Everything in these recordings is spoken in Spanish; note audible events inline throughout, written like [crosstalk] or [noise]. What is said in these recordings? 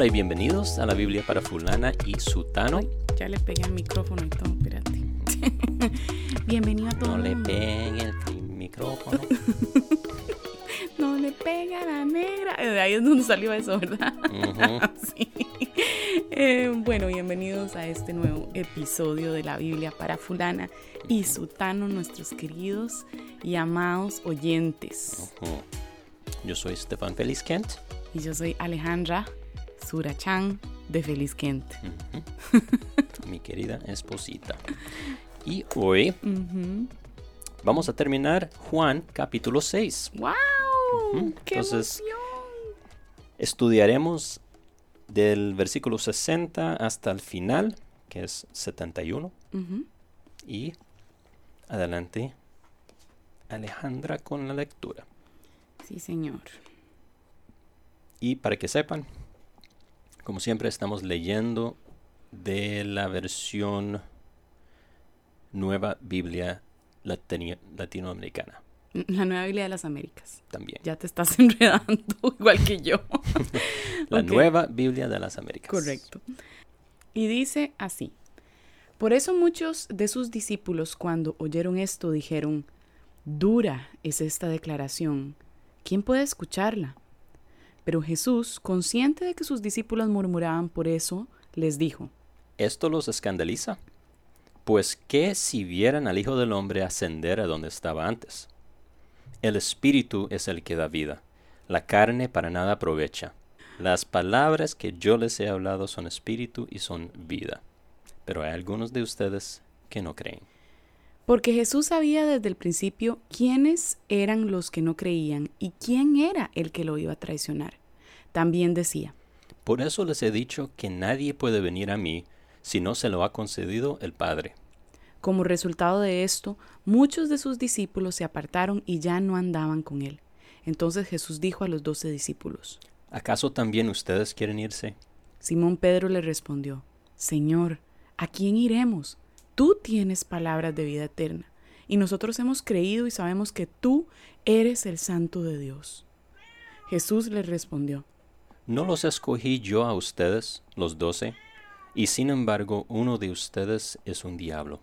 Hola y bienvenidos a la Biblia para fulana y sutano. Ay, ya le pegué al micrófono y todo, espérate. [laughs] Bienvenido a todo No le peguen el micrófono. [laughs] No le pega a la negra. Eh, De ahí es donde salió eso, ¿verdad? [laughs] Sí. Eh, bueno, bienvenidos a este nuevo episodio de la Biblia para fulana y sutano, nuestros queridos y amados oyentes. Yo soy Stefan Feliz Kent. Y yo soy Alejandra Surachan de Feliz Kent. mi querida esposita. Y hoy vamos a terminar Juan capítulo 6. ¡Wow! ¡Qué Entonces- emoción! Estudiaremos del versículo 60 hasta el final, que es 71. Ujú. Y adelante, Alejandra con la lectura. Sí, señor. Y para que sepan, como siempre estamos leyendo de la versión Nueva Biblia Latinoamericana La Nueva Biblia de las Américas. también. Ya te estás [laughs] enredando, igual que yo. [laughs] La. Nueva Biblia de las Américas. Correcto. Y dice así. Por eso muchos de sus discípulos cuando oyeron esto dijeron, dura es esta declaración. ¿Quién puede escucharla? Pero Jesús, consciente de que sus discípulos murmuraban por eso, les dijo, ¿Esto los escandaliza? Pues qué si vieran al Hijo del Hombre ascender a donde estaba antes. El Espíritu es el que da vida, la carne para nada aprovecha. Las palabras que yo les he hablado son espíritu y son vida. Pero hay algunos de ustedes que no creen. porque Jesús sabía desde el principio quiénes eran los que no creían y quién era el que lo iba a traicionar. También decía, Por eso les he dicho que nadie puede venir a mí si no se lo ha concedido el Padre. Como resultado de esto, muchos de sus discípulos se apartaron y ya no andaban con él. Entonces Jesús dijo a los doce discípulos. ¿Acaso también ustedes quieren irse? Simón Pedro le respondió, Señor, ¿a quién iremos? Tú tienes palabras de vida eterna, y nosotros hemos creído y sabemos que tú eres el Santo de Dios. Jesús le respondió, ¿No los escogí yo a ustedes, los doce? Y sin embargo, uno de ustedes es un diablo.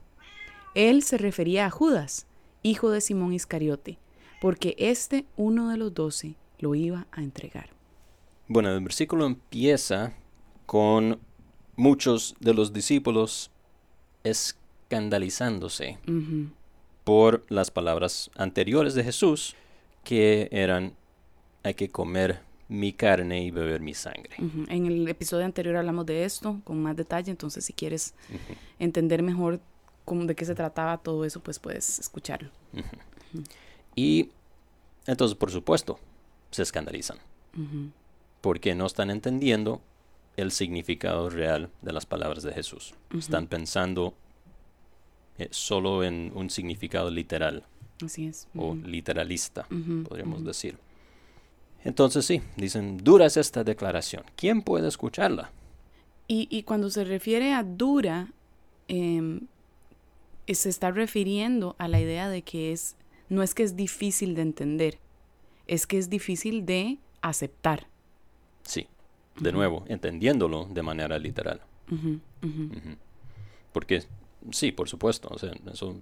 Él se refería a Judas, hijo de Simón Iscariote, porque este, uno de los doce, lo iba a entregar. Bueno, el versículo empieza con muchos de los discípulos escandalizándose por las palabras anteriores de Jesús, que eran, hay que comer mi carne y beber mi sangre. En el episodio anterior hablamos de esto con más detalle, entonces si quieres entender mejor cómo, de qué se trataba todo eso, pues puedes escucharlo. Y entonces, por supuesto, se escandalizan. Porque no están entendiendo el significado real de las palabras de Jesús. Están pensando eh, solo en un significado literal Así es. o literalista, podríamos decir. Entonces sí, dicen, dura es esta declaración. ¿Quién puede escucharla? Y, y cuando se refiere a dura, em, eh, se está refiriendo a la idea de que es, no es que es difícil de entender, es que es difícil de aceptar. Sí, de nuevo, entendiéndolo de manera literal. Porque sí, por supuesto, o sea, eso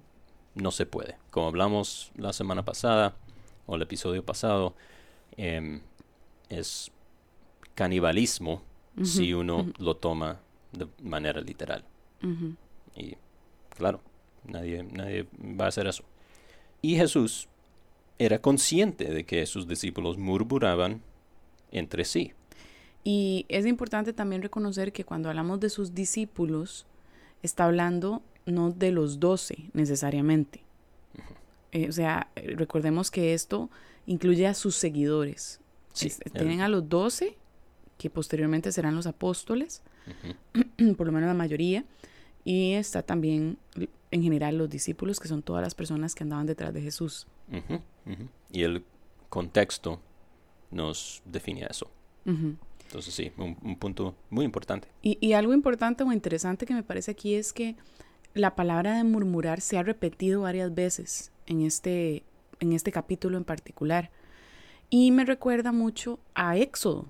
no se puede. Como hablamos la semana pasada o el episodio pasado, em, es canibalismo si uno lo toma de manera literal. Y claro, nadie, nadie va a hacer eso. Y Jesús era consciente de que sus discípulos murmuraban entre sí. Y es importante también reconocer que cuando hablamos de sus discípulos, está hablando no de los doce necesariamente. Eh, o sea, eh, recordemos que esto incluye a sus seguidores. Sí, Es- tienen a los doce, que posteriormente serán los apóstoles, [clears throat] por lo menos la mayoría, y está también en general los discípulos, que son todas las personas que andaban detrás de Jesús. Y el contexto nos define eso. Entonces sí, un, un punto muy importante. Y, y algo importante o interesante que me parece aquí es que la palabra de murmurar se ha repetido varias veces en este, en este capítulo en particular. Y me recuerda mucho a Éxodo,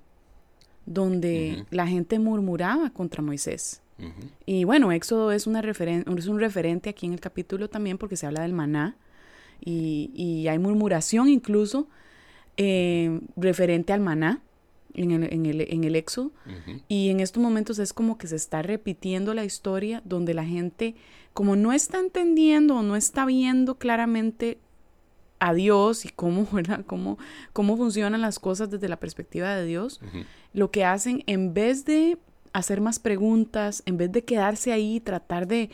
donde la gente murmuraba contra Moisés. Y bueno, Éxodo es, una es un referente aquí en el capítulo también porque se habla del maná y, hay murmuración incluso eh, referente al maná en el, en el, en el Éxodo. Y en estos momentos es como que se está repitiendo la historia donde la gente, como no está entendiendo o no está viendo claramente a Dios y cómo, [laughs] ¿verdad? Cómo, cómo funcionan las cosas desde la perspectiva de Dios, lo que hacen en vez de hacer más preguntas, en vez de quedarse ahí y tratar de,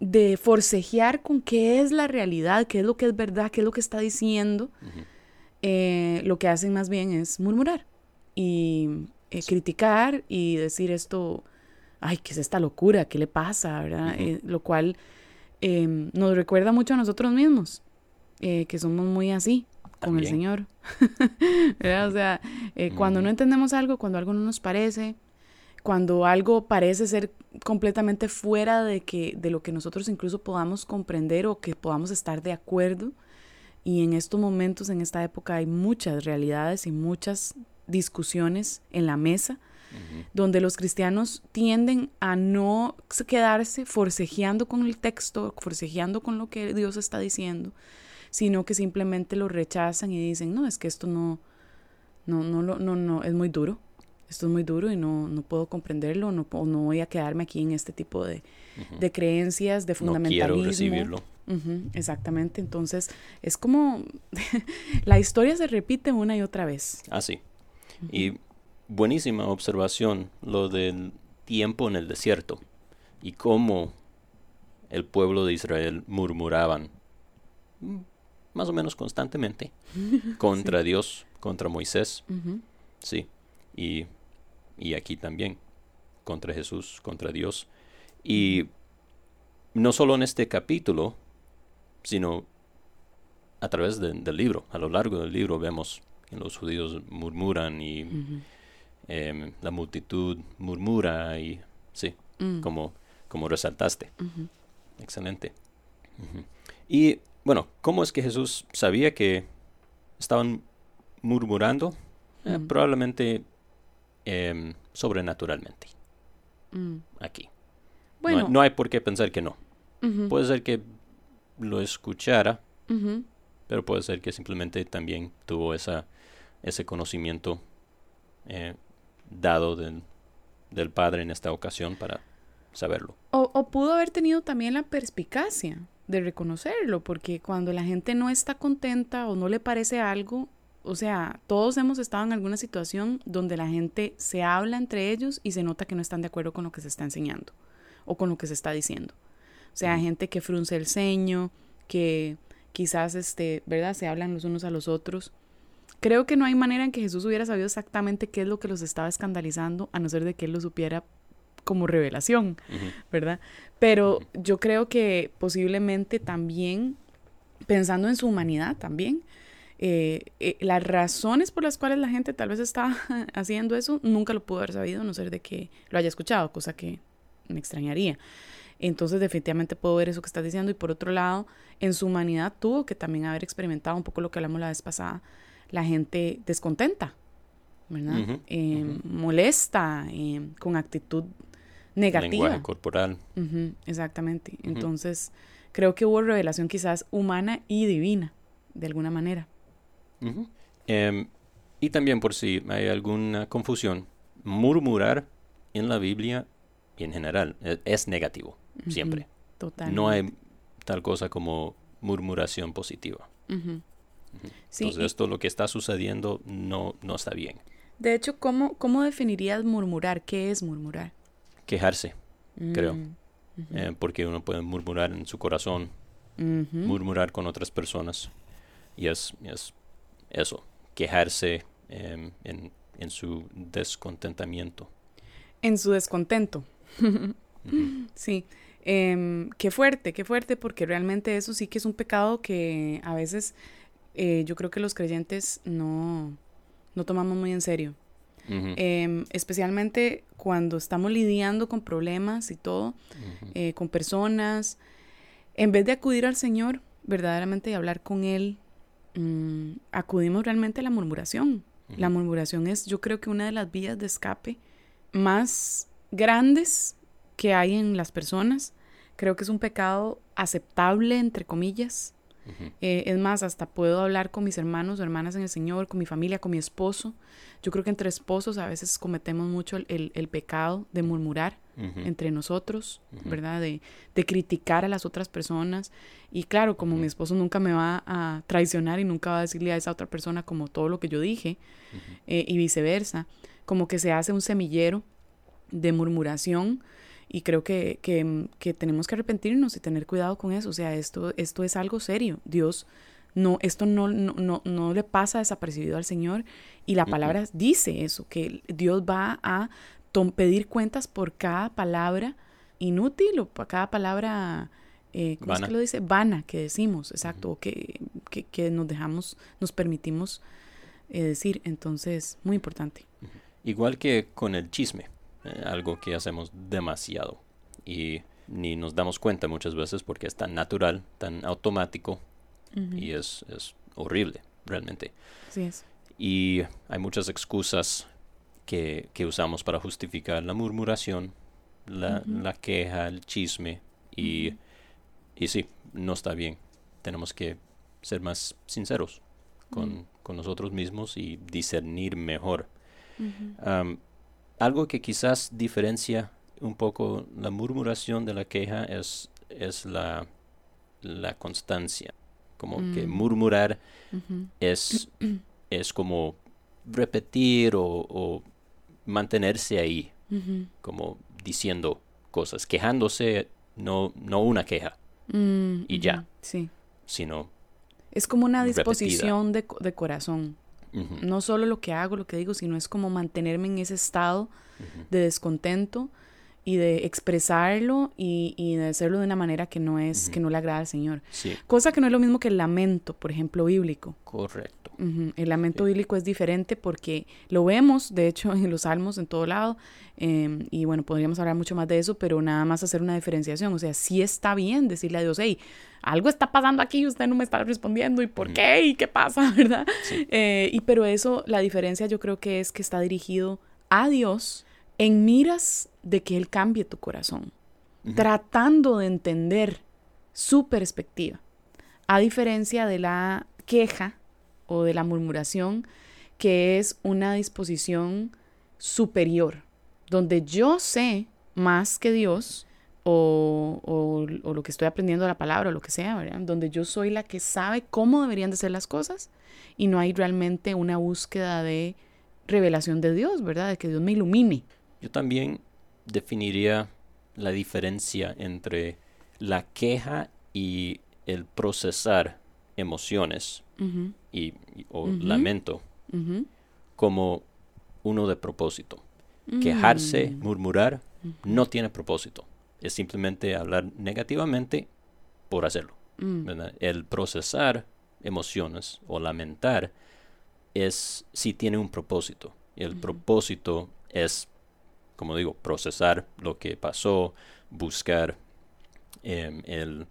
de forcejear con qué es la realidad, qué es lo que es verdad, qué es lo que está diciendo, eh, lo que hacen más bien es murmurar y eh, criticar y decir esto, ay, ¿qué es esta locura? ¿Qué le pasa? ¿verdad? Eh, lo cual em, nos recuerda mucho a nosotros mismos, que somos muy así con el Señor. [laughs] O sea, cuando no entendemos algo, cuando algo no nos parece, cuando algo parece ser completamente fuera de, que, de lo que nosotros incluso podamos comprender o que podamos estar de acuerdo. Y en estos momentos, en esta época, hay muchas realidades y muchas discusiones en la mesa, donde los cristianos tienden a no quedarse forcejeando con el texto, forcejeando con lo que Dios está diciendo, sino que simplemente lo rechazan y dicen, no, es que esto no, no, no, no, no, no es muy duro esto es muy duro y no, no puedo comprenderlo, no, no voy a quedarme aquí en este tipo de, de creencias, de fundamentalismo. No quiero recibirlo. exactamente, entonces es como [laughs] la historia se repite una y otra vez. Ah, sí. Y buenísima observación lo del tiempo en el desierto y cómo el pueblo de Israel murmuraban más o menos constantemente [laughs] contra Dios, contra Moisés. Sí. Y y aquí también, contra Jesús, contra Dios. Y no solo en este capítulo, sino a través del libro, a lo largo del libro vemos que los judíos murmuran y em, la multitud murmura y sí, mm. como, como resaltaste. Excelente. Y bueno, ¿cómo es que Jesús sabía que estaban murmurando? Eh, probablemente Em, sobrenaturalmente. Mm. Aquí. Bueno. No, hay por qué pensar que no. Puede ser que lo escuchara, pero puede ser que simplemente también tuvo esa, ese conocimiento eh, dado del Padre en esta ocasión para saberlo. o, pudo haber tenido también la perspicacia de reconocerlo, porque cuando la gente no está contenta o no le parece algo, o sea, todos hemos estado en alguna situación donde la gente se habla entre ellos y se nota que no están de acuerdo con lo que se está enseñando o con lo que se está diciendo. O sea, gente que frunce el ceño, que quizás, este, ¿verdad? Se hablan los unos a los otros. Creo que no hay manera en que Jesús hubiera sabido exactamente qué es lo que los estaba escandalizando, a no ser de que él lo supiera como revelación, ¿verdad? Pero yo creo que posiblemente también, pensando en su humanidad también, eh, eh, las razones por las cuales la gente tal vez está [laughs] haciendo eso, nunca lo pudo haber sabido, a no ser de que lo haya escuchado, cosa que me extrañaría. Entonces definitivamente puedo ver eso que estás diciendo y por otro lado, en su humanidad tuvo que también haber experimentado un poco lo que hablamos la vez pasada, la gente descontenta, ¿verdad? Em, molesta, em, con actitud negativa. Lenguaje corporal. exactamente. Entonces, creo que hubo revelación quizás humana y divina, de alguna manera. Em, y también por si hay alguna confusión, murmurar en la Biblia y en general e, es, negativo, siempre. No hay tal cosa como murmuración positiva. Entonces esto lo que está sucediendo no, no está bien. De hecho, ¿cómo, ¿cómo definirías murmurar? ¿Qué es murmurar? Quejarse, creo. Mm, eh, porque uno puede murmurar en su corazón, murmurar con otras personas. Y es, es eso, quejarse em, en, en, su descontentamiento. En su descontento. [laughs] Sí. Em, qué fuerte, qué fuerte, porque realmente eso sí que es un pecado que a veces eh, yo creo que los creyentes no, no tomamos muy en serio. Em, especialmente cuando estamos lidiando con problemas y todo, eh, con personas, en vez de acudir al Señor verdaderamente y hablar con Él Mm, acudimos realmente a la murmuración. La murmuración es, yo creo que una de las vías de escape más grandes que hay en las personas. Creo que es un pecado aceptable, entre comillas. Eh, es más, hasta puedo hablar con mis hermanos o hermanas en el Señor, con mi familia, con mi esposo. Yo creo que entre esposos a veces cometemos mucho el, pecado de murmurar entre nosotros, ¿verdad? De, criticar a las otras personas. Y claro, como mi esposo nunca me va a traicionar y nunca va a decirle a esa otra persona como todo lo que yo dije, eh, y viceversa, como que se hace un semillero de murmuración y creo que, que, tenemos que arrepentirnos y tener cuidado con eso. O sea, esto, esto es algo serio. Dios, no, esto no, no, no, le pasa desapercibido al Señor. Y la palabra dice eso, que Dios va a pedir cuentas por cada palabra inútil o por cada palabra, eh, ¿cómo es que lo dice? Vana que decimos, exacto, o que, que, nos dejamos, nos permitimos eh, decir. Entonces, muy importante. Igual que con el chisme. Eh, algo que hacemos demasiado. Y ni nos damos cuenta muchas veces porque es tan natural, tan automático y es, es, horrible realmente. Y hay muchas excusas que, que, usamos para justificar la murmuración, la, la queja, el chisme y, y sí, no está bien. Tenemos que ser más sinceros con, con nosotros mismos y discernir mejor algo que quizás diferencia un poco la murmuración de la queja es, es la, la constancia. Como que mm. murmurar es, [clears throat] es como repetir o, mantenerse ahí, como diciendo cosas, quejándose, no, no una queja mm, y ya, sí. sino... Es como una disposición de, de corazón. No solo lo que hago, lo que digo, sino es como mantenerme en ese estado de descontento y de expresarlo y, de hacerlo de una manera que no es, que no le agrada al Señor. Cosa que no es lo mismo que el lamento, por ejemplo, bíblico. Correcto. El lamento bíblico es diferente porque lo vemos, de hecho, [laughs] en los salmos en todo lado, em, y bueno, podríamos hablar mucho más de eso, pero nada más hacer una diferenciación. O sea, sí está bien decirle a Dios, hey, algo está pasando aquí y usted no me está respondiendo, ¿y por qué? ¿Y qué pasa? [laughs] ¿Verdad? Eh, y pero eso, la diferencia yo creo que es que está dirigido a Dios en miras de que Él cambie tu corazón, tratando de entender su perspectiva, a diferencia de la queja o de la murmuración, que es una disposición superior, donde yo sé más que Dios o, o, lo que estoy aprendiendo de la palabra o lo que sea, ¿verdad? donde yo soy la que sabe cómo deberían de ser las cosas y no hay realmente una búsqueda de revelación de Dios, ¿verdad? De que Dios me ilumine. Yo también definiría la diferencia entre la queja y el procesar emociones y, o lamento como uno de propósito. Quejarse, mm. murmurar, no tiene propósito. Es simplemente hablar negativamente por hacerlo. Mm. El procesar emociones o lamentar es si tiene un propósito. El propósito es como digo, procesar lo que pasó, buscar em, el,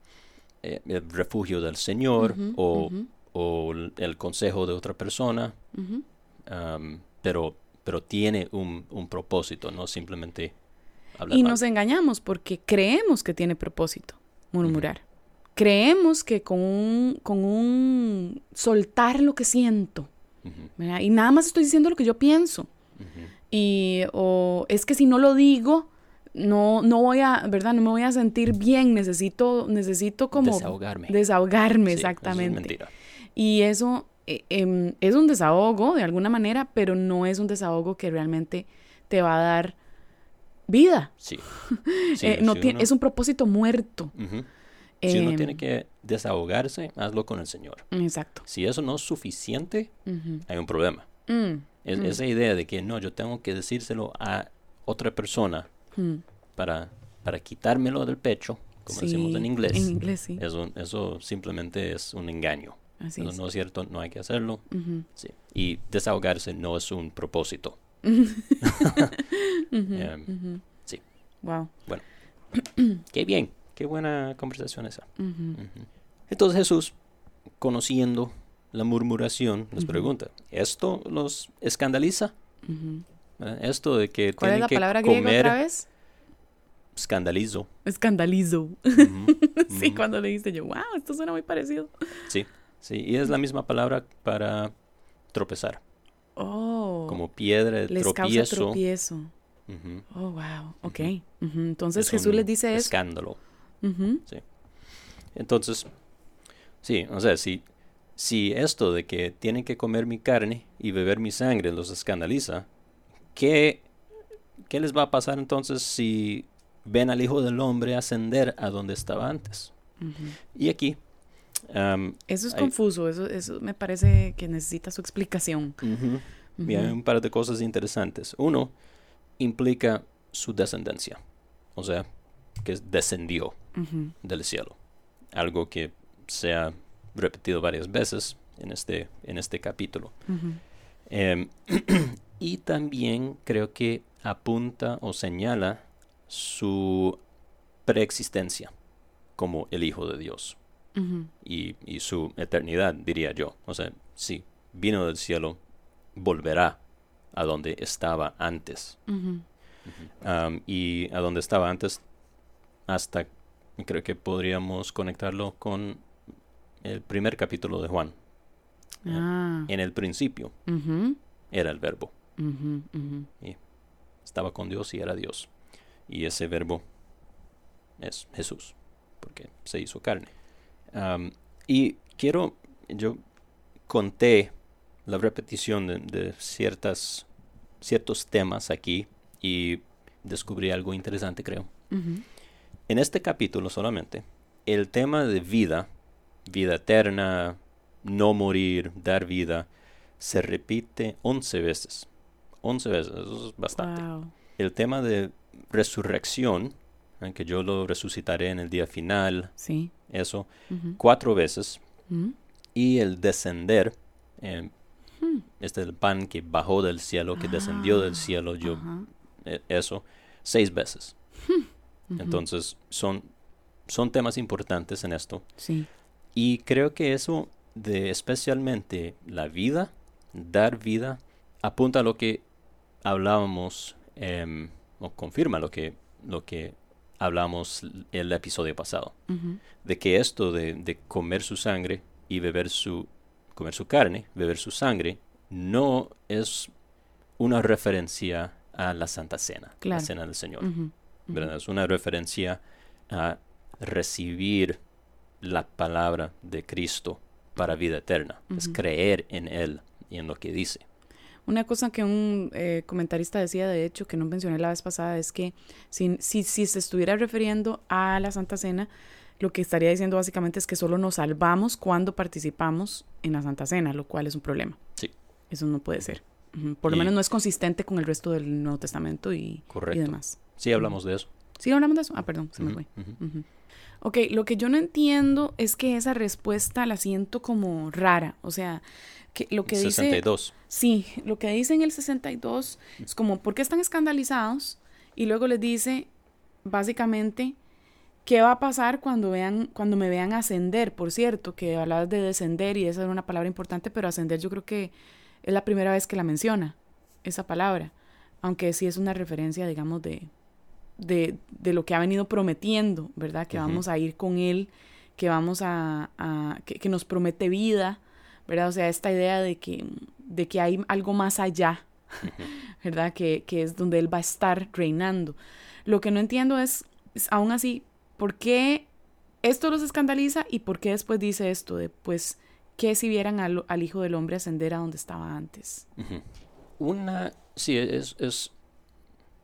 eh, el, refugio del Señor o, o, el consejo de otra persona, pero, pero tiene un, un, propósito, no simplemente hablar. Y nos engañamos porque creemos que tiene propósito murmurar. Creemos que con un, con un soltar lo que siento, y nada más estoy diciendo lo que yo pienso. Y o es que si no lo digo, no, no voy a, ¿verdad? No me voy a sentir bien, necesito, necesito como... Desahogarme. Desahogarme, exactamente. y eso eh, em, es un desahogo de alguna manera, pero no es un desahogo que realmente te va a dar vida. Sí. [laughs] Eh, no tiene, Es un propósito muerto. Si uno tiene em, que desahogarse, hazlo con el Señor. Exacto. Si eso no es suficiente, hay un problema. Mm. Mm. Esa idea de que no, yo tengo que decírselo a otra persona mm. para, para quitármelo del pecho, como decimos en inglés. En inglés, sí. Eso, eso simplemente es un engaño. Así no es cierto, no hay que hacerlo. sí. Y desahogarse no es un propósito. [laughs] [laughs] Em, sí. Wow. Bueno. [clears throat] qué bien, qué buena conversación esa. Entonces Jesús, conociendo la murmuración, les pregunta, ¿esto los escandaliza? Ujú. ¿Eh? Esto de que ¿Cuál es tienen la que palabra griega otra vez? escandalizo. Escandalizo. [laughs] Sí, cuando leíste yo, wow, esto suena muy parecido. Sí, sí, y es la misma palabra para tropezar, Oh. como piedra de les causa tropiezo. tropiezo. Ujú, Oh, wow. Ok. Entonces es Jesús les dice eso. Escándalo. Ujú. Entonces, sí, o sea, si, si esto de que tienen que comer mi carne y beber mi sangre los escandaliza, ¿qué, qué les va a pasar entonces si ven al Hijo del Hombre ascender a donde estaba antes? Ujú. Y aquí, am, Eso es Ay. confuso, eso, eso me parece que necesita su explicación. ujú, y hay un par de cosas interesantes. Uno, implica su descendencia, o sea, que descendió del cielo. Algo que se ha repetido varias veces en este, en este capítulo. Em, [clears throat] y también creo que apunta o señala su preexistencia como el Hijo de Dios y, y su eternidad, diría yo. O sea, si vino del cielo, volverá a donde estaba antes. Y a donde estaba antes hasta creo que podríamos conectarlo con el primer capítulo de Juan. Ah. En el principio era el verbo. Ujú. estaba con Dios y era Dios. Y ese verbo es Jesús, porque se hizo carne. Y quiero, yo conté la repetición de, de ciertas, ciertos temas aquí y descubrí algo interesante, creo. En este capítulo solamente, el tema de vida, vida eterna, no morir, dar vida, se repite 11 veces. 11 veces, eso es bastante. Wow. El tema de resurrección, que yo lo resucitaré en el día final, Sí. eso, cuatro veces. Ujú. Y el descender, eh, Hmm. este el pan que bajó del cielo, que descendió del Ah, cielo, yo, eh, eso, seis veces. Ujú. Entonces, son, son temas importantes en esto. Sí. Y creo que eso de especialmente la vida, dar vida, apunta a lo que hablábamos, em, o confirma lo que, lo que hablamos el episodio pasado, de que esto de, de comer su sangre y beber su, comer su carne, beber su sangre, no es una referencia a la Santa Cena, Claro. la Cena del Señor. Es una referencia a recibir la palabra de Cristo para vida eterna. Es creer en Él y en lo que dice. Una cosa que un eh, comentarista decía, de hecho, que no mencioné la vez pasada, es que si, si, si se estuviera refiriendo a la Santa Cena, lo que estaría diciendo básicamente es que solo nos salvamos cuando participamos en la Santa Cena, lo cual es un problema. Sí. Eso no puede ser. Por lo Y- menos no es consistente con el resto del Nuevo Testamento y, y Correcto. demás. Sí, hablamos de eso. ¿Sí hablamos de eso? Ah, perdón, se me fue. Ujú. Ok, lo que yo no entiendo es que esa respuesta la siento como rara. O sea, que lo que dice... 62. Sí, lo que dice en el 62 es como, ¿por qué están escandalizados? Y luego les dice, básicamente, ¿qué va a pasar cuando, vean, cuando me vean ascender? Por cierto, que hablabas de descender y esa era una palabra importante, pero ascender yo creo que es la primera vez que la menciona, esa palabra. Aunque sí es una referencia, digamos, de, de, de lo que ha venido prometiendo, ¿verdad? Que vamos a ir con Él, que vamos a, a- que, que nos promete vida, ¿verdad? O sea, esta idea de que, de que hay algo más allá, ¿verdad? Que, que es donde Él va a estar reinando. Lo que no entiendo es, es aún así, ¿por qué esto los escandaliza y por qué después dice esto de, pues, que si vieran al, al Hijo del Hombre ascender a donde estaba antes? Una, sí, es, es,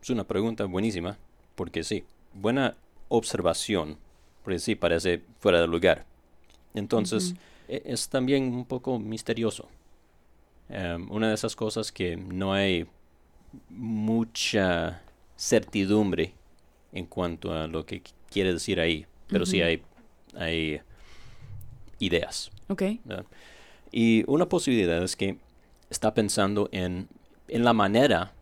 es una pregunta buenísima, porque sí, buena observación, porque sí, parece fuera de lugar. Entonces, e- es también un poco misterioso. Em, una de esas cosas que no hay mucha certidumbre en cuanto a lo que qu- quiere decir ahí, pero sí hay, hay ideas. ¿Ok? ¿verdad? Y una posibilidad es que está pensando en, en la manera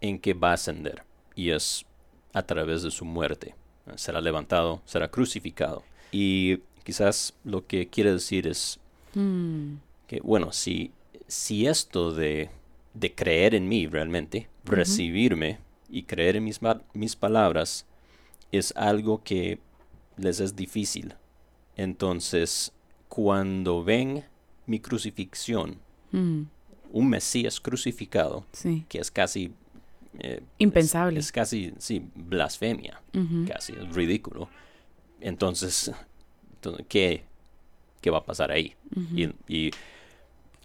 en que va a ascender, y es a través de su muerte. Será levantado, será crucificado. Y quizás lo que quiere decir es Hmm, que, bueno, si, si esto de, de creer en mí realmente, recibirme y creer en mis, mis palabras, es algo que les es difícil. Entonces, cuando ven mi crucifixión, Mm, un Mesías crucificado, sí. que es casi... eh, Impensable. Es, es casi, sí, blasfemia, casi, es ridículo. Entonces, ¿qué, qué va a pasar ahí? Y, y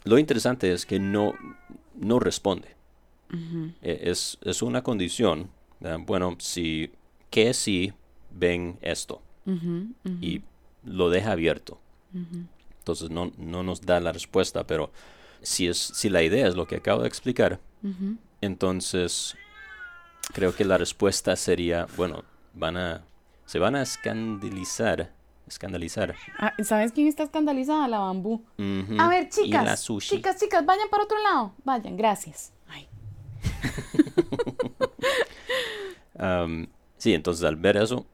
lo interesante es que no, no responde. E- Es, es una condición, bueno, si, que si ven esto y lo deja abierto. Entonces no, no nos da la respuesta, pero si, es, si la idea es lo que acabo de explicar. Entonces creo que la respuesta sería, bueno, van a, se van a escandalizar, escandalizar. Ah, ¿Sabes quién está escandalizada? La bambú. A ver, y chicas. la sushi. Chicas, chicas, vayan para otro lado. Vayan, gracias. Ay. Am, [laughs] sí, entonces al ver eso,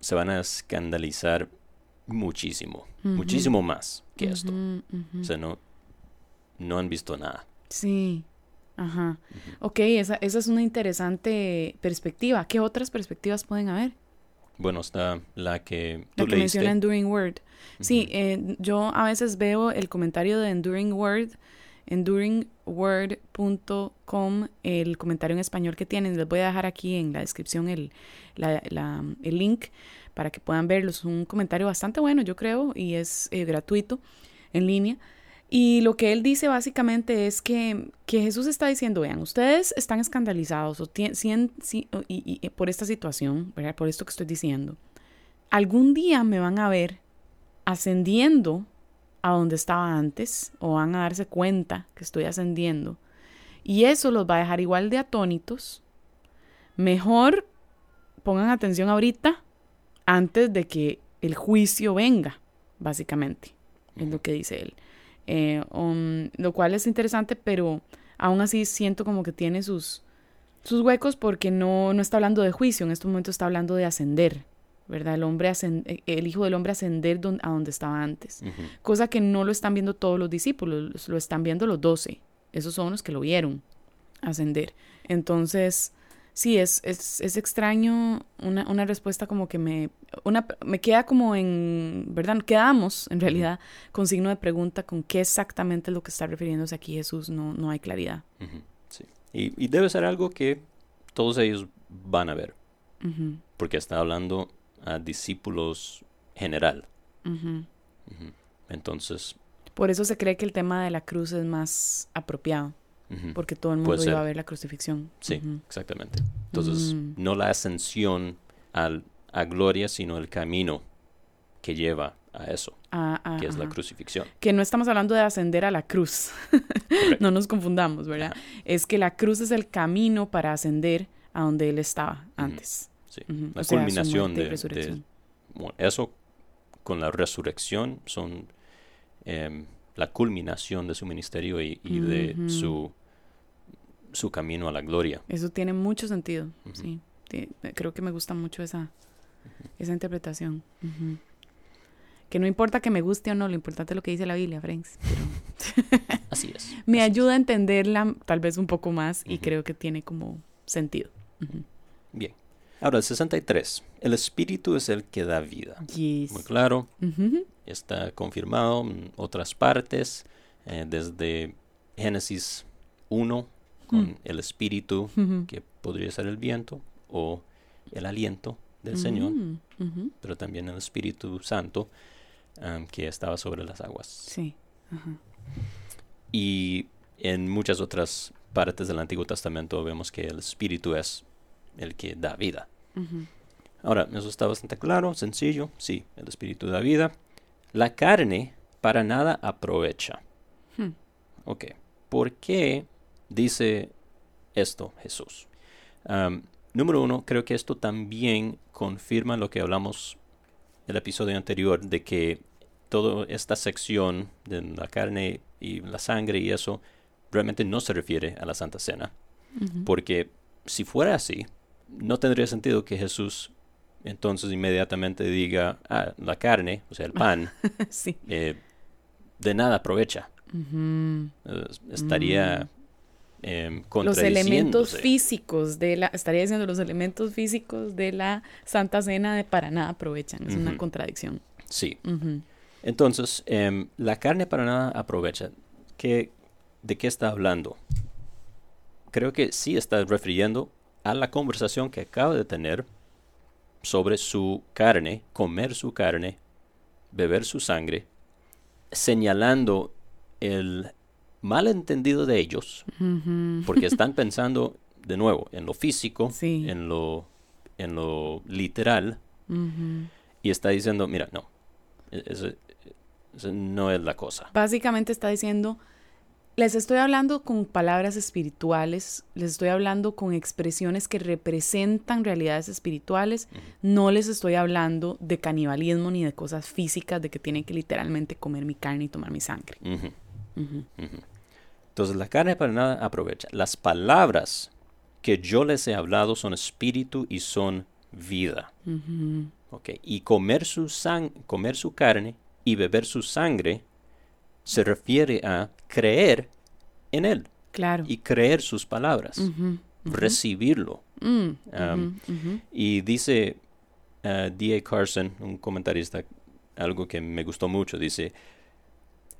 se van a escandalizar muchísimo, muchísimo más que esto. O sea, no, no han visto nada. Sí. Ajá. Ok, esa, esa es una interesante perspectiva. ¿Qué otras perspectivas pueden haber? Bueno, está la que tú La que leíste. menciona Enduring Word. Sí, eh, yo a veces veo el comentario de Enduring Word, enduringword.com, el comentario en español que tienen. Les voy a dejar aquí en la descripción el, la- la- el link para que puedan verlo. Es un comentario bastante bueno, yo creo, y es eh, gratuito en línea. Y lo que él dice básicamente es que, que Jesús está diciendo, vean, ustedes están escandalizados o tien- y- y- y por esta situación, ¿verdad? por esto que estoy diciendo. Algún día me van a ver ascendiendo a donde estaba antes o van a darse cuenta que estoy ascendiendo. Y eso los va a dejar igual de atónitos. Mejor pongan atención ahorita antes de que el juicio venga, básicamente, es lo que dice él. Eh, um, lo cual es interesante, pero aún así siento como que tiene sus, sus huecos porque no, no está hablando de juicio, en este momento está hablando de ascender, ¿verdad? El, hombre ascend- el Hijo del Hombre ascender don- a donde estaba antes. Cosa que no lo están viendo todos los discípulos, lo están viendo los doce. Esos son los que lo vieron ascender. Entonces, sí, es, es, es extraño una, una respuesta como que me, una, me queda como en, ¿verdad? Quedamos, en realidad, con signo de pregunta con qué exactamente es lo que está refiriéndose aquí Jesús. No, no hay claridad. Sí. Y, y debe ser algo que todos ellos van a ver, porque está hablando a discípulos general. Entonces, Por eso se cree que el tema de la cruz es más apropiado, porque todo el Puede mundo iba ser. a ver la crucifixión. sí, exactamente. Entonces, Mm. no la ascensión al, a gloria, sino el camino que lleva a eso, Ah, ah, que es la crucifixión. que no estamos hablando de ascender a la cruz. [laughs] no nos confundamos, ¿verdad? Ajá. Es que la cruz es el camino para ascender a donde él estaba antes. Sí. La o culminación de, resurrección. de- bueno, eso con la resurrección son em, la culminación de su ministerio y, y de su, su camino a la gloria. Eso tiene mucho sentido, sí. Ti- Creo que me gusta mucho esa, esa interpretación. Que no importa que me guste o no, lo importante es lo que dice la Biblia, Franks. Pero [laughs] Así es. [laughs] me así es. ayuda a entenderla tal vez un poco más y creo que tiene como sentido. Bien. Ahora, el 63. El espíritu es el que da vida. Yes. Muy claro. Está confirmado en otras partes, eh, desde Génesis 1, con Mm. el espíritu, que podría ser el viento o el aliento del Señor, Mm, ujú. pero también el Espíritu Santo, um, que estaba sobre las aguas. Sí. Y en muchas otras partes del Antiguo Testamento vemos que el Espíritu es el que da vida. Ahora, eso está bastante claro, sencillo. Sí, el Espíritu da vida. La carne para nada aprovecha. Hmm. Ok. ¿Por qué dice esto Jesús? Número uno, creo que esto también confirma lo que hablamos el episodio anterior, de que toda esta sección de la carne y la sangre y eso realmente no se refiere a la Santa Cena. Porque si fuera así, no tendría sentido que Jesús entonces inmediatamente diga, ah, la carne, o sea, el pan, [laughs] sí. eh, de nada aprovecha. Eh, estaría Mm. Los elementos físicos de la, estaría diciendo los elementos físicos de la Santa Cena de para nada aprovechan. Es una contradicción. Sí. Entonces, em, la carne para nada aprovecha. ¿Qué, ¿De qué está hablando? Creo que sí está refiriendo a la conversación que acaba de tener sobre su carne, comer su carne, beber su sangre, señalando el malentendido de ellos, porque [laughs] están pensando de nuevo en lo físico, Sí. en lo en lo literal y está diciendo, mira, no, e- eso, eso no es la cosa. Básicamente está diciendo, les estoy hablando con palabras espirituales, les estoy hablando con expresiones que representan realidades espirituales, no les estoy hablando de canibalismo ni de cosas físicas, de que tienen que literalmente comer mi carne y tomar mi sangre. Entonces la carne para nada aprovecha. Las palabras que yo les he hablado son espíritu y son vida. Ujú. ¿ok? Y comer su, sang comer su carne y beber su sangre se refiere a creer en él Claro. y creer sus palabras, recibirlo. Mm, Um. Y dice uh, D.A. Carson, un comentarista, algo que me gustó mucho, dice,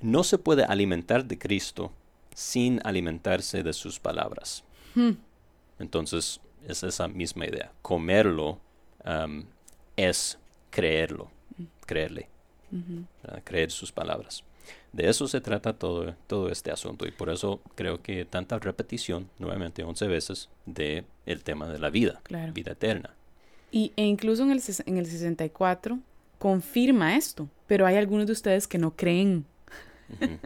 no se puede alimentar de Cristo sin alimentarse de sus palabras. Hmm. Entonces, es esa misma idea. Comerlo um, es creerlo, creerle, creer sus palabras. De eso se trata todo, todo este asunto y por eso creo que tanta repetición, nuevamente 11 veces, de el tema de la vida, Claro. vida eterna. Y, e incluso en el, en el 64 confirma esto, pero hay algunos de ustedes que no creen. Sí.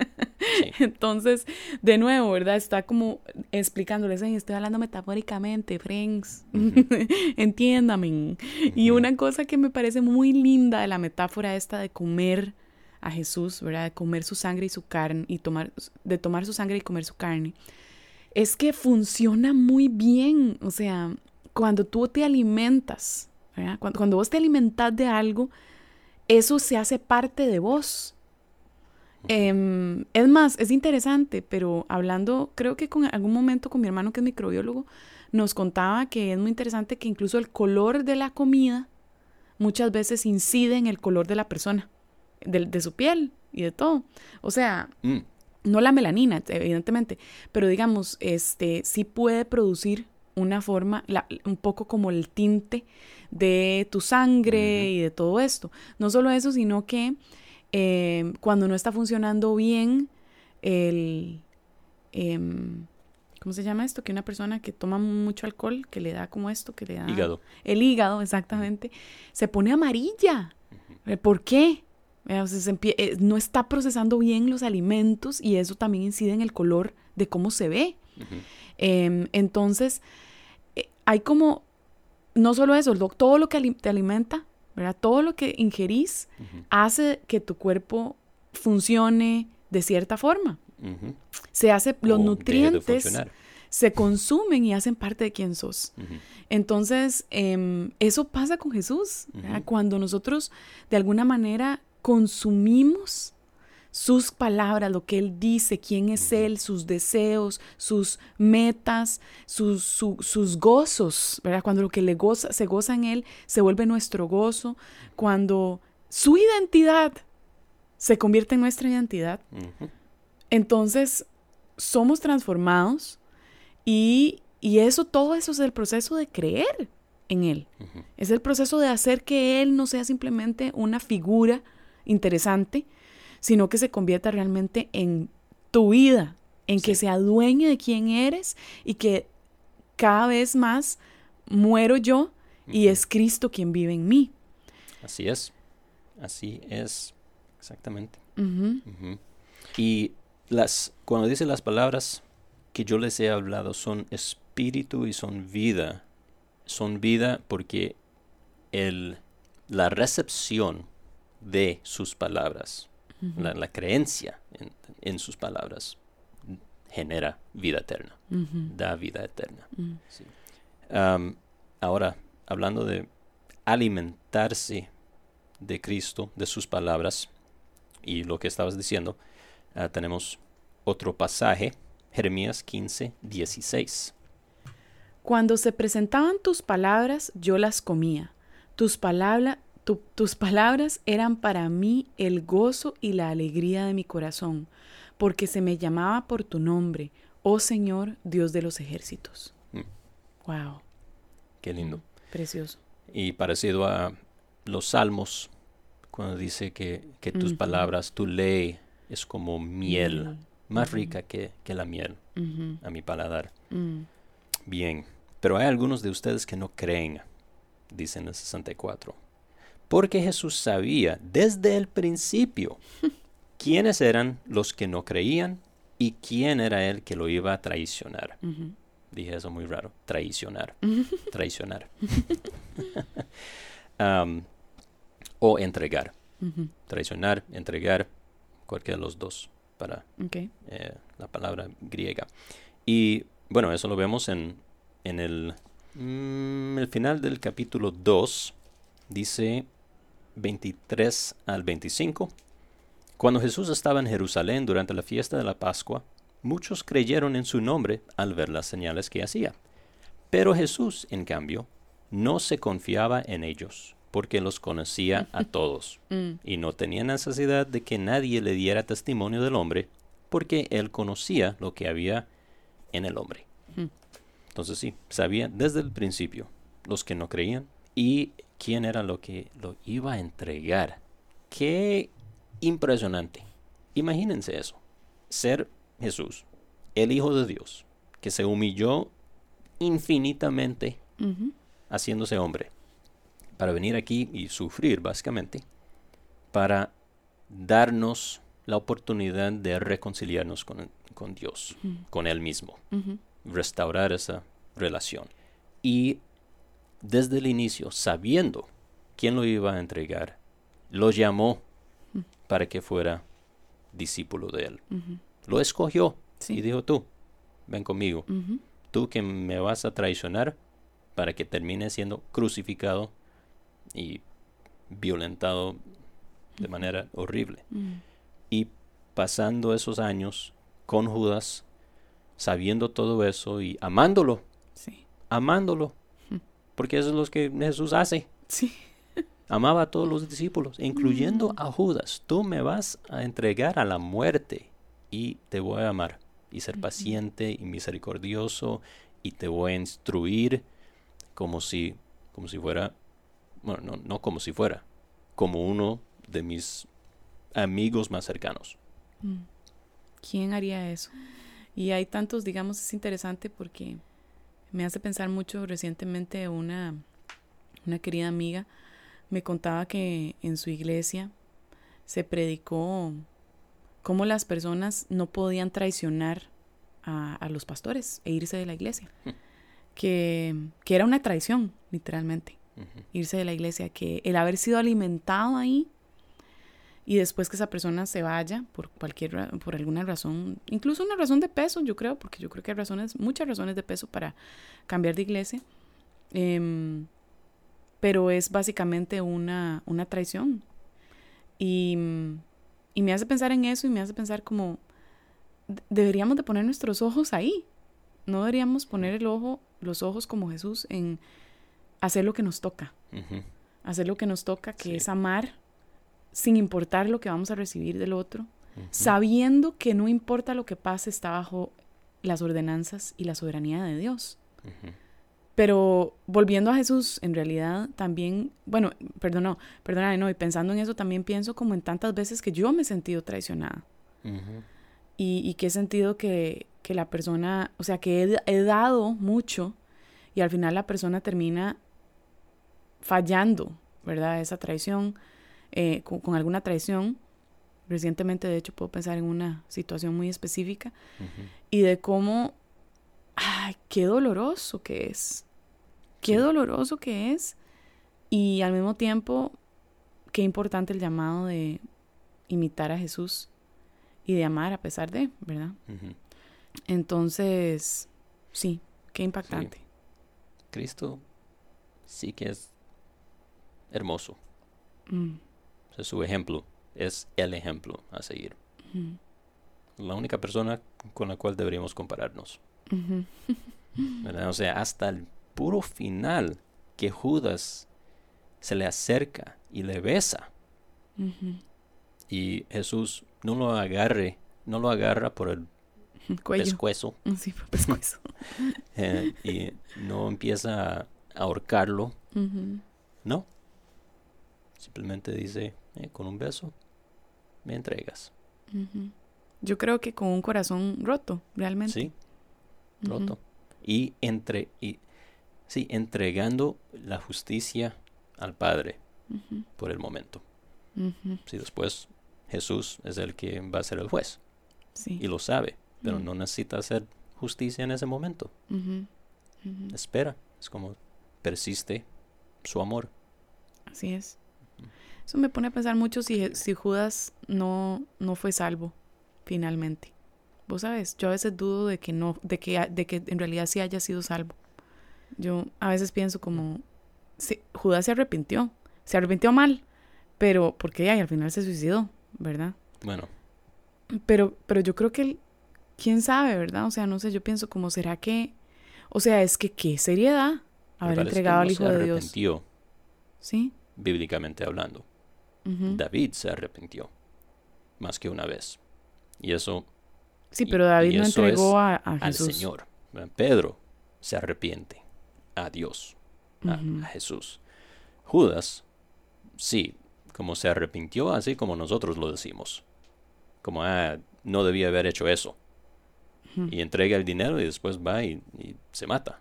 [laughs] Entonces, de nuevo, ¿verdad? Está como explicándoles, "Ey, estoy hablando metafóricamente, friends, [laughs] entiéndame. Y una cosa que me parece muy linda de la metáfora esta de comer a Jesús, ¿verdad? De comer su sangre y su carne, y tomar, de tomar su sangre y comer su carne, es que funciona muy bien. O sea, cuando tú te alimentas, ¿verdad? Cuando, cuando vos te alimentas de algo, eso se hace parte de vos. Em, es más, es interesante, pero hablando, creo que con algún momento con mi hermano que es microbiólogo, nos contaba que es muy interesante que incluso el color de la comida muchas veces incide en el color de la persona, de, de su piel y de todo. O sea, Mm, no la melanina, evidentemente, pero digamos, este sí puede producir una forma, la- un poco como el tinte de tu sangre y de todo esto. No solo eso, sino que eh, cuando no está funcionando bien el... em, ¿Cómo se llama esto? Que una persona que toma mucho alcohol, que le da como esto, que le da... Hígado. El hígado, exactamente. Se pone amarilla. Eh, ¿Por qué? Eh, o sea, se empie- eh, no está procesando bien los alimentos y eso también incide en el color de cómo se ve. Em, entonces, eh, hay como, no solo eso, lo- todo lo que ali- te alimenta, ¿verdad? Todo lo que ingerís hace que tu cuerpo funcione de cierta forma. Se hace, los O nutrientes se consumen y hacen parte de quién sos. Entonces, em, eso pasa con Jesús. Cuando nosotros de alguna manera consumimos sus palabras, lo que Él dice, quién es Él, sus deseos, sus metas, sus, su- sus gozos, ¿verdad? Cuando lo que le goza, se goza en Él se vuelve nuestro gozo, cuando su identidad se convierte en nuestra identidad, entonces somos transformados y, y eso, todo eso es el proceso de creer en Él. Es el proceso de hacer que Él no sea simplemente una figura interesante, sino que se convierta realmente en tu vida, en que se adueñe de quién eres y que cada vez más muero yo y es Cristo quien vive en mí. Así es. Así es. Exactamente. Y las, cuando dice las palabras que yo les he hablado son espíritu y son vida, son vida porque el, la recepción de sus palabras, la, la creencia en, en sus palabras, genera vida eterna, da vida eterna. Am, ahora, hablando de alimentarse de Cristo, de sus palabras, y lo que estabas diciendo, ah, tenemos otro pasaje, Jeremías 15, 16. Cuando se presentaban tus palabras, yo las comía. Tus, palabra, tu- tus palabras eran para mí el gozo y la alegría de mi corazón, porque se me llamaba por tu nombre, oh Señor, Dios de los ejércitos. Mm. Wow, Qué lindo. precioso. Y parecido a los salmos, cuando dice que, que tus palabras, tu ley, es como miel, más rica que, que la miel a mi paladar. mm, Bien, pero hay algunos de ustedes que no creen, dice en el 64. Porque Jesús sabía desde el principio [laughs] quiénes eran los que no creían y quién era el que lo iba a traicionar. Dije eso muy raro, traicionar, [laughs] traicionar. Am, [laughs] o entregar, traicionar, entregar, cualquiera de los dos para eh, la palabra griega. Y bueno, eso lo vemos en, en el, mm, el final del capítulo 2, dice 23 al 25. Cuando Jesús estaba en Jerusalén durante la fiesta de la Pascua, muchos creyeron en su nombre al ver las señales que hacía. Pero Jesús, en cambio, no se confiaba en ellos, porque los conocía a [laughs] todos Mm, y no tenía necesidad de que nadie le diera testimonio del hombre, porque él conocía lo que había en el hombre. Mm. Entonces sí, sabía desde el principio los que no creían y quién era lo que lo iba a entregar. Qué impresionante. Imagínense eso. Ser Jesús, el Hijo de Dios, que se humilló infinitamente haciéndose hombre para venir aquí y sufrir básicamente para darnos la oportunidad de reconciliarnos con, con Dios, con Él mismo, restaurar esa relación. Y desde el inicio, sabiendo quién lo iba a entregar, lo llamó para que fuera discípulo de Él. Lo escogió Sí. y dijo tú, ven conmigo tú que me vas a traicionar para que termine siendo crucificado y violentado de manera horrible. mm, Y pasando esos años con Judas, sabiendo todo eso y amándolo, Sí. amándolo. Porque eso es lo que Jesús hace. Sí. Amaba a todos los discípulos, incluyendo a Judas. Tú me vas a entregar a la muerte y te voy a amar y ser paciente y misericordioso y te voy a instruir como si, como si fuera, bueno, no, no como si fuera, como uno de mis amigos más cercanos. Mm. ¿Quién haría eso? Y hay tantos, digamos, es interesante porque me hace pensar mucho recientemente una, una querida amiga me contaba que en su iglesia se predicó cómo las personas no podían traicionar a, a los pastores e irse de la iglesia. [laughs] Que, que era una traición, literalmente, irse de la iglesia, que el haber sido alimentado ahí y después que esa persona se vaya por cualquier por alguna razón, incluso una razón de peso, yo creo, porque yo creo que hay razones, muchas razones de peso para cambiar de iglesia. em, pero es básicamente una, una traición. Y, y me hace pensar en eso y me hace pensar como de- deberíamos de poner nuestros ojos ahí. No deberíamos poner el ojo, los ojos como Jesús en hacer lo que nos toca hacer lo que nos toca, que Sí. es amar sin importar lo que vamos a recibir del otro, sabiendo que no importa lo que pase, está bajo las ordenanzas y la soberanía de Dios. Pero volviendo a Jesús, en realidad también, bueno, perdón, no, perdóname, no, y pensando en eso también pienso como en tantas veces que yo me he sentido traicionada. Y, y que he sentido que, que la persona, o sea, que he, he dado mucho y al final la persona termina fallando, ¿verdad? Esa traición, eh, con, con alguna traición. Recientemente, de hecho, puedo pensar en una situación muy específica y de cómo, ay, qué doloroso que es, qué Sí. doloroso que es y al mismo tiempo, qué importante el llamado de imitar a Jesús y de amar a pesar de, ¿verdad? Entonces, sí, qué impactante. Cristo sí que es hermoso. Mm, O sea, su ejemplo es el ejemplo a seguir. mm, la única persona con la cual deberíamos compararnos. [laughs] ¿Verdad? O sea, hasta el puro final que Judas se le acerca y le besa. Y Jesús no lo agarre, no lo agarra por el [laughs] Cuello. pescuezo Sí, por pescuezo. [laughs] eh, y no empieza a ahorcarlo. No. Simplemente dice, eh, con un beso, me entregas. Yo creo que con un corazón roto, realmente. Sí, roto. Y entre y sí, entregando la justicia al Padre por el momento. Si después Jesús es el que va a ser el juez Sí. y lo sabe, pero no necesita hacer justicia en ese momento. Espera, es como persiste su amor. Así es. Eso me pone a pensar mucho si, si Judas no, no fue salvo finalmente. Vos sabes, yo a veces dudo de que no, de que, de que en realidad sí haya sido salvo. Yo a veces pienso como, sí, Judas se arrepintió, se arrepintió mal, pero porque ay, al final se suicidó, ¿verdad? Bueno, Pero, pero yo creo que, él- quién sabe, ¿verdad? O sea, no sé, yo pienso como, ¿será que, o sea, es que qué seriedad haber que entregado no al se Hijo de Dios? Sí. bíblicamente hablando. David se arrepintió más que una vez. Y eso Sí, pero David no entregó a, a al Jesús. Señor. ¿verdad? Pedro se arrepiente a Dios, a, Jesús. Judas, sí, como se arrepintió, así como nosotros lo decimos. Como, ah, no debía haber hecho eso. Y entrega el dinero y después va y, y se mata.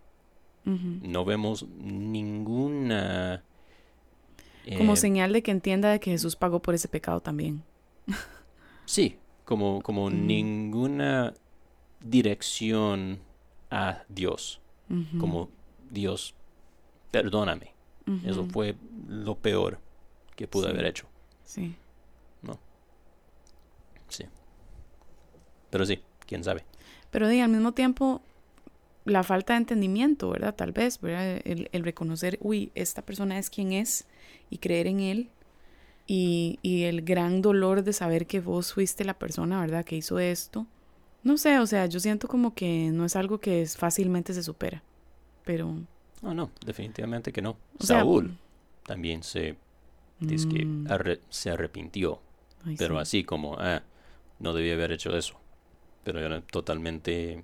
No vemos ninguna... Como eh, señal de que entienda de que Jesús pagó por ese pecado también. [laughs] Sí, como, como ninguna dirección a Dios. Como Dios, perdóname. Eso fue lo peor que pude Sí. haber hecho. Sí. Sí. Pero sí, quién sabe. Pero di, al mismo tiempo, la falta de entendimiento, ¿verdad? Tal vez, ¿verdad? El, el reconocer, uy, esta persona es quien es y creer en él. Y, y el gran dolor de saber que vos fuiste la persona, ¿verdad? Que hizo esto. No sé, o sea, yo siento como que no es algo que es, fácilmente se supera. Pero... No, no, definitivamente que no. O sea, Saúl también se, dice que mm, arre- se arrepintió. ay, Pero sí. así como, ah, no debía haber hecho eso. Pero era totalmente...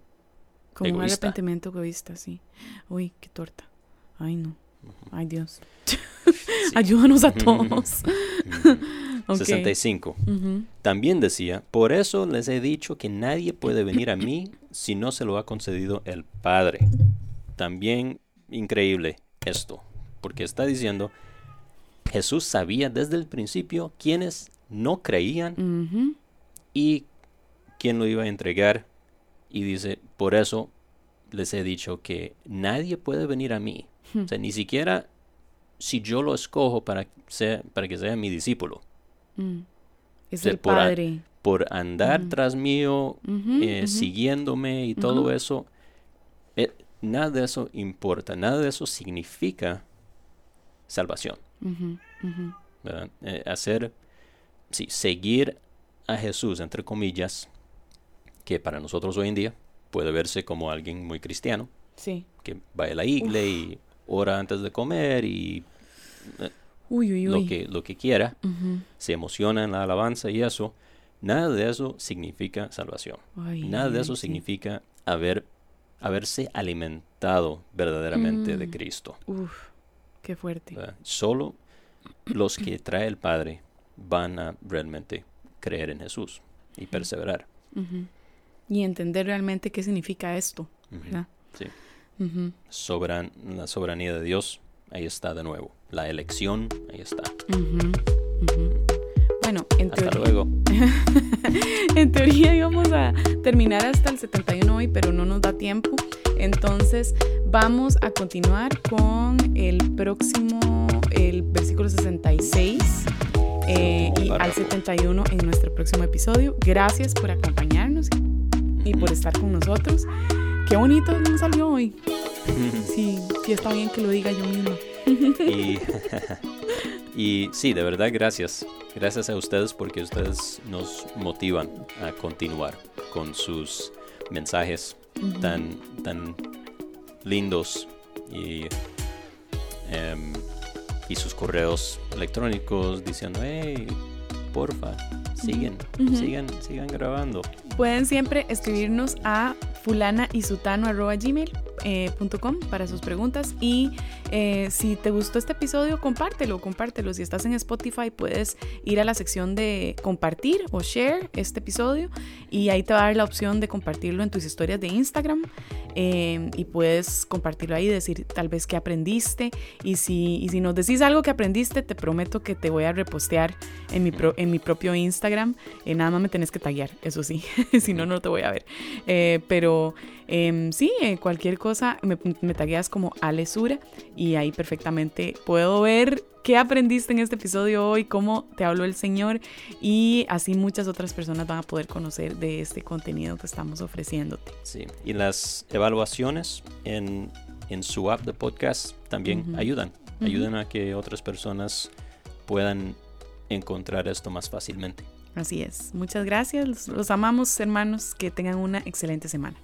Como un egoísta. arrepentimiento egoísta, sí. Uy, qué torta. Ay, no. Ay, Dios. [laughs] Ayúdanos a todos. Ujú. [laughs] Ok. 65. Ujú. También decía, por eso les he dicho que nadie puede venir a mí [laughs] si no se lo ha concedido el Padre. También increíble esto, porque está diciendo, Jesús sabía desde el principio quiénes no creían y quién lo iba a entregar. Y dice, por eso les he dicho que nadie puede venir a mí. Hmm. O sea, ni siquiera si yo lo escojo para, ser, para que sea mi discípulo. Mm. Es sea, el por a- Padre. Por andar tras mío, eh, siguiéndome y todo eso, eh, nada de eso importa, nada de eso significa salvación. Eh, hacer, sí, seguir a Jesús, entre comillas, que para nosotros hoy en día puede verse como alguien muy cristiano, Sí. que va a la iglesia y ora antes de comer y Uy, uy, uy. lo que, lo que quiera, se emociona en la alabanza y eso, nada de eso significa salvación. Nada de eso sí. significa haber, haberse alimentado verdaderamente de Mm. Cristo. Uf, qué fuerte. ¿verdad? Solo los que [clears throat] trae el Padre van a realmente creer en Jesús y perseverar. Y entender realmente qué significa esto, Ujú. ¿verdad? Sí. Ujú, Soberan- la soberanía de Dios, ahí está de nuevo. La elección, ahí está. ujú, ujú. Bueno, en Hasta teoría, luego. [laughs] en teoría íbamos a terminar hasta el 71 hoy, pero no nos da tiempo. Entonces vamos a continuar con el próximo, el versículo 66 eh, y al Párrafo. 71 en nuestro próximo episodio. Gracias por acompañarnos y por estar con nosotros. Qué bonito nos salió hoy. [laughs] Sí, sí está bien que lo diga yo misma. y, [laughs] Y sí, de verdad, gracias. Gracias a ustedes porque ustedes nos motivan a continuar con sus mensajes tan, tan lindos y, em, y sus correos electrónicos diciendo, hey, porfa, siguen, sigan, sigan grabando. Pueden siempre escribirnos a fulana eh, para sus preguntas. Y eh, si te gustó este episodio, compártelo, compártelo. Si estás en Spotify, puedes ir a la sección de compartir o share este episodio y ahí te va a dar la opción de compartirlo en tus historias de Instagram. Eh, y puedes compartirlo ahí, decir tal vez qué aprendiste. Y si, y si nos decís algo que aprendiste, te prometo que te voy a repostear en mi, en mi propio Instagram. nada más me tenés que taggear, eso sí, [laughs] si no, no te voy a ver. pero em, sí, cualquier cosa me, me tagueas como Alesura y ahí perfectamente puedo ver qué aprendiste en este episodio hoy, cómo te habló el Señor y así muchas otras personas van a poder conocer de este contenido que estamos ofreciéndote. Sí, y las evaluaciones en, en su app de podcast también ayudan, ayudan a que otras personas puedan encontrar esto más fácilmente. Así es. Muchas gracias. los amamos, hermanos. Que tengan una excelente semana.